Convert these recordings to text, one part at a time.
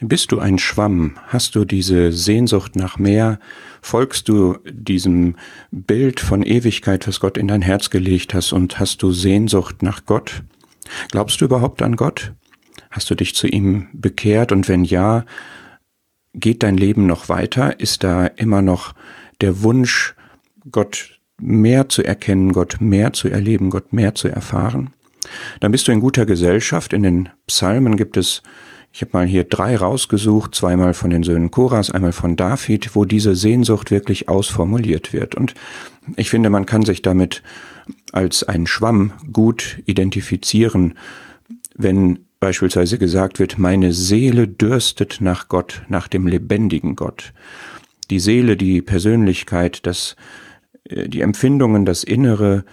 Bist du ein Schwamm? Hast du diese Sehnsucht nach mehr? Folgst du diesem Bild von Ewigkeit, was Gott in dein Herz gelegt hast und hast du Sehnsucht nach Gott? Glaubst du überhaupt an Gott? Hast du dich zu ihm bekehrt und wenn ja, geht dein Leben noch weiter? Ist da immer noch der Wunsch, Gott mehr zu erkennen, Gott mehr zu erleben, Gott mehr zu erfahren? Dann bist du in guter Gesellschaft. In den Psalmen gibt es ich habe mal hier drei rausgesucht, zweimal von den Söhnen Koras, einmal von David, wo diese Sehnsucht wirklich ausformuliert wird. Und ich finde, man kann sich damit als ein Schwamm gut identifizieren, wenn beispielsweise gesagt wird, meine Seele dürstet nach Gott, nach dem lebendigen Gott. Die Seele, die Persönlichkeit, das, äh, die Empfindungen, das Innere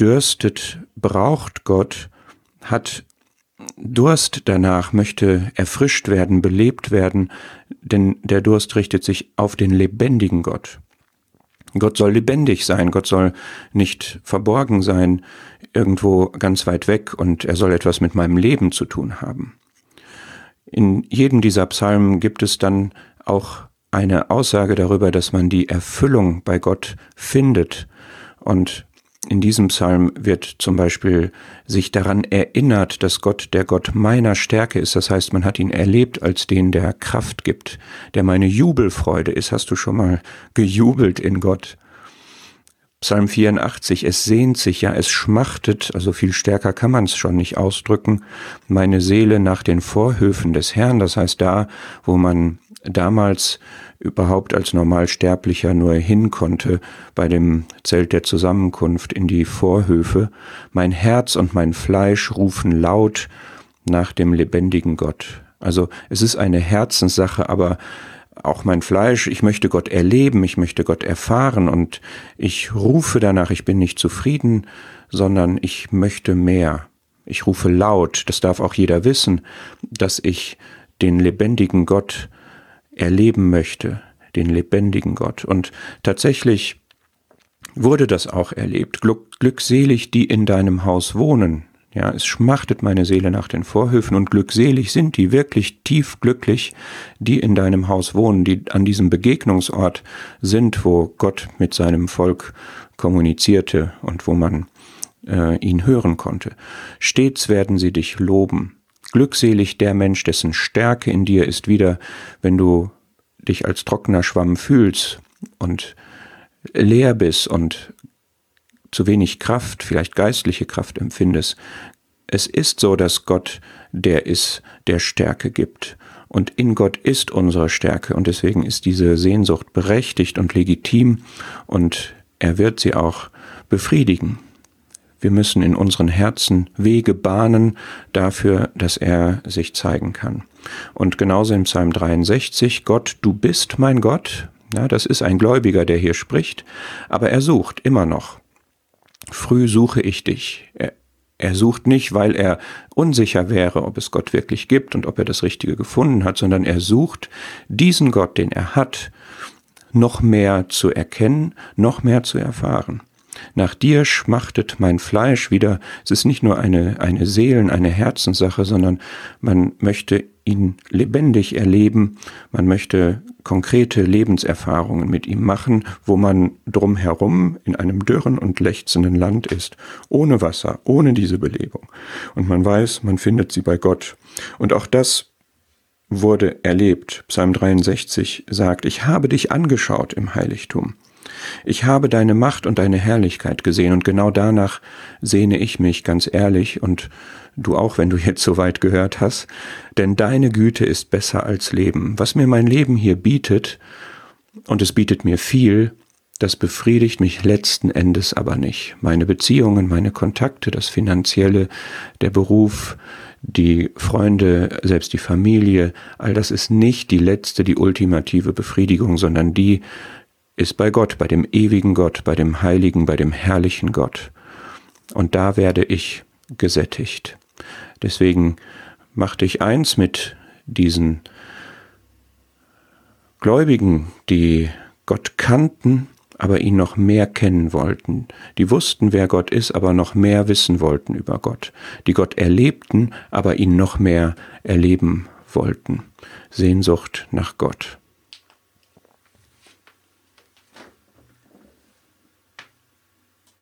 dürstet, braucht Gott, hat Durst danach möchte erfrischt werden, belebt werden, denn der Durst richtet sich auf den lebendigen Gott. Gott soll lebendig sein, Gott soll nicht verborgen sein, irgendwo ganz weit weg und er soll etwas mit meinem Leben zu tun haben. In jedem dieser Psalmen gibt es dann auch eine Aussage darüber, dass man die Erfüllung bei Gott findet und in diesem Psalm wird zum Beispiel sich daran erinnert, dass Gott der Gott meiner Stärke ist. Das heißt, man hat ihn erlebt als den, der Kraft gibt, der meine Jubelfreude ist. Hast du schon mal gejubelt in Gott? Psalm 84, es sehnt sich, ja, es schmachtet, also viel stärker kann man es schon nicht ausdrücken, meine Seele nach den Vorhöfen des Herrn, das heißt da, wo man damals überhaupt als Normalsterblicher nur hin konnte bei dem Zelt der Zusammenkunft in die Vorhöfe. Mein Herz und mein Fleisch rufen laut nach dem lebendigen Gott. Also es ist eine Herzenssache, aber auch mein Fleisch, ich möchte Gott erleben, ich möchte Gott erfahren und ich rufe danach, ich bin nicht zufrieden, sondern ich möchte mehr. Ich rufe laut, das darf auch jeder wissen, dass ich den lebendigen Gott erleben möchte, den lebendigen Gott. Und tatsächlich wurde das auch erlebt. glückselig, die in deinem Haus wohnen. Ja, es schmachtet meine Seele nach den Vorhöfen und glückselig sind die, wirklich tief glücklich, die in deinem Haus wohnen, die an diesem Begegnungsort sind, wo Gott mit seinem Volk kommunizierte und wo man äh, ihn hören konnte. Stets werden sie dich loben. Glückselig der Mensch, dessen Stärke in dir ist wieder, wenn du dich als trockener Schwamm fühlst und leer bist und zu wenig Kraft, vielleicht geistliche Kraft empfindest. Es ist so, dass Gott der ist, der Stärke gibt. Und in Gott ist unsere Stärke und deswegen ist diese Sehnsucht berechtigt und legitim und er wird sie auch befriedigen. Wir müssen in unseren Herzen Wege bahnen dafür, dass er sich zeigen kann. Und genauso im Psalm 63, Gott, du bist mein Gott. Ja, das ist ein Gläubiger, der hier spricht, aber er sucht immer noch. Früh suche ich dich. Er, er sucht nicht, weil er unsicher wäre, ob es Gott wirklich gibt und ob er das Richtige gefunden hat, sondern er sucht diesen Gott, den er hat, noch mehr zu erkennen, noch mehr zu erfahren. Nach dir schmachtet mein Fleisch wieder. Es ist nicht nur eine, eine Seelen-, eine Herzenssache, sondern man möchte ihn lebendig erleben. Man möchte konkrete Lebenserfahrungen mit ihm machen, wo man drumherum in einem dürren und lechzenden Land ist, ohne Wasser, ohne diese Belebung. Und man weiß, man findet sie bei Gott. Und auch das wurde erlebt. Psalm 63 sagt, ich habe dich angeschaut im Heiligtum. Ich habe deine Macht und deine Herrlichkeit gesehen und genau danach sehne ich mich ganz ehrlich und du auch, wenn du jetzt so weit gehört hast, denn deine Güte ist besser als Leben. Was mir mein Leben hier bietet, und es bietet mir viel, das befriedigt mich letzten Endes aber nicht. Meine Beziehungen, meine Kontakte, das Finanzielle, der Beruf, die Freunde, selbst die Familie, all das ist nicht die letzte, die ultimative Befriedigung, sondern die ist bei Gott, bei dem ewigen Gott, bei dem heiligen, bei dem herrlichen Gott. Und da werde ich gesättigt. Deswegen mach dich eins mit diesen Gläubigen, die Gott kannten, aber ihn noch mehr kennen wollten, die wussten, wer Gott ist, aber noch mehr wissen wollten über Gott, die Gott erlebten, aber ihn noch mehr erleben wollten. Sehnsucht nach Gott.